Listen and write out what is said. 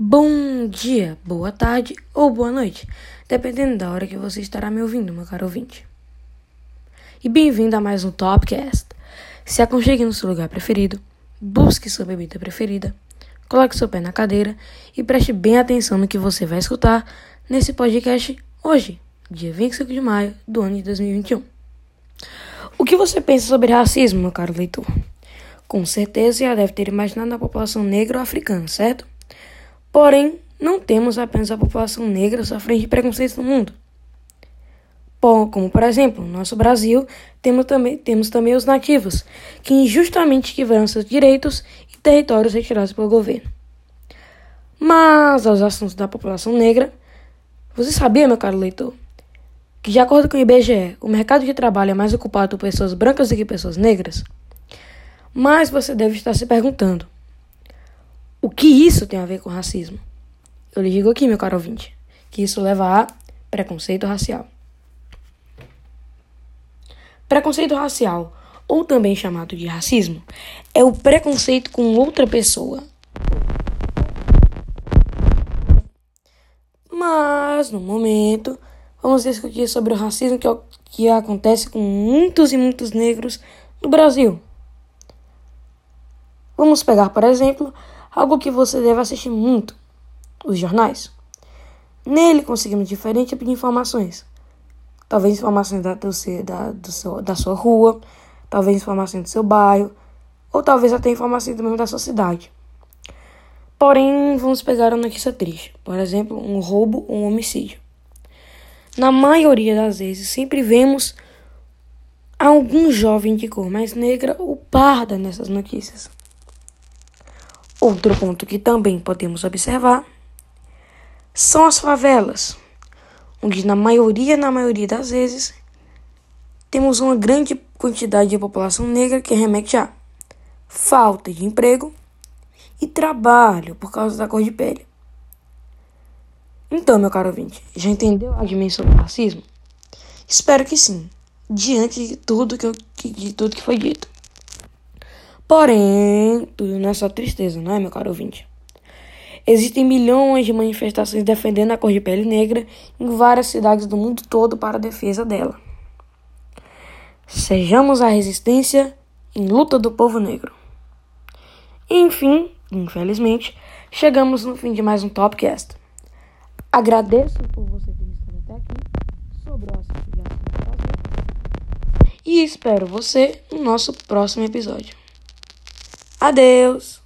Bom dia, boa tarde ou boa noite, dependendo da hora que você estará me ouvindo, meu caro ouvinte. E bem-vindo a mais um Topcast. Se aconchegue no seu lugar preferido, busque sua bebida preferida, coloque seu pé na cadeira e preste bem atenção no que você vai escutar nesse podcast hoje, dia 25 de maio do ano de 2021. O que você pensa sobre racismo, meu caro leitor? Com certeza já deve ter imaginado a população negra ou africana, certo? Porém, não temos apenas a população negra sofrendo de preconceitos no mundo. Como, por exemplo, no nosso Brasil, temos também, temos também os nativos, que injustamente tiveram seus direitos e territórios retirados pelo governo. Mas, aos assuntos da população negra, você sabia, meu caro leitor, que, de acordo com o IBGE, o mercado de trabalho é mais ocupado por pessoas brancas do que pessoas negras? Mas você deve estar se perguntando: o que isso tem a ver com racismo? Eu lhe digo aqui, meu caro ouvinte, que isso leva a preconceito racial. Preconceito racial, ou também chamado de racismo, é o preconceito com outra pessoa. Mas, no momento, vamos discutir sobre o racismo que, que acontece com muitos e muitos negros no Brasil. Vamos pegar, por exemplo, algo que você deve assistir muito: os jornais. Nele conseguimos diferentes tipos de informações. Talvez informações da, do, da, do seu, da sua rua, talvez informações do seu bairro, ou talvez até informações mesmo da sua cidade. Porém, vamos pegar uma notícia triste. Por exemplo, um roubo ou um homicídio. Na maioria das vezes, sempre vemos algum jovem de cor mais negra ou parda nessas notícias. Outro ponto que também podemos observar são as favelas, onde na maioria, na maioria das vezes, temos uma grande quantidade de população negra que remete a falta de emprego e trabalho por causa da cor de pele. Então, meu caro ouvinte, já entendeu a dimensão do racismo? Espero que sim, diante de tudo que, eu, de tudo que foi dito. Porém, tudo não é só tristeza, não é, meu caro ouvinte? Existem milhões de manifestações defendendo a cor de pele negra em várias cidades do mundo todo para a defesa dela. Sejamos a resistência em luta do povo negro. Enfim, infelizmente, chegamos no fim de mais um Topcast. Agradeço por você ter estado até aqui de Brasil e espero você no nosso próximo episódio. Adeus!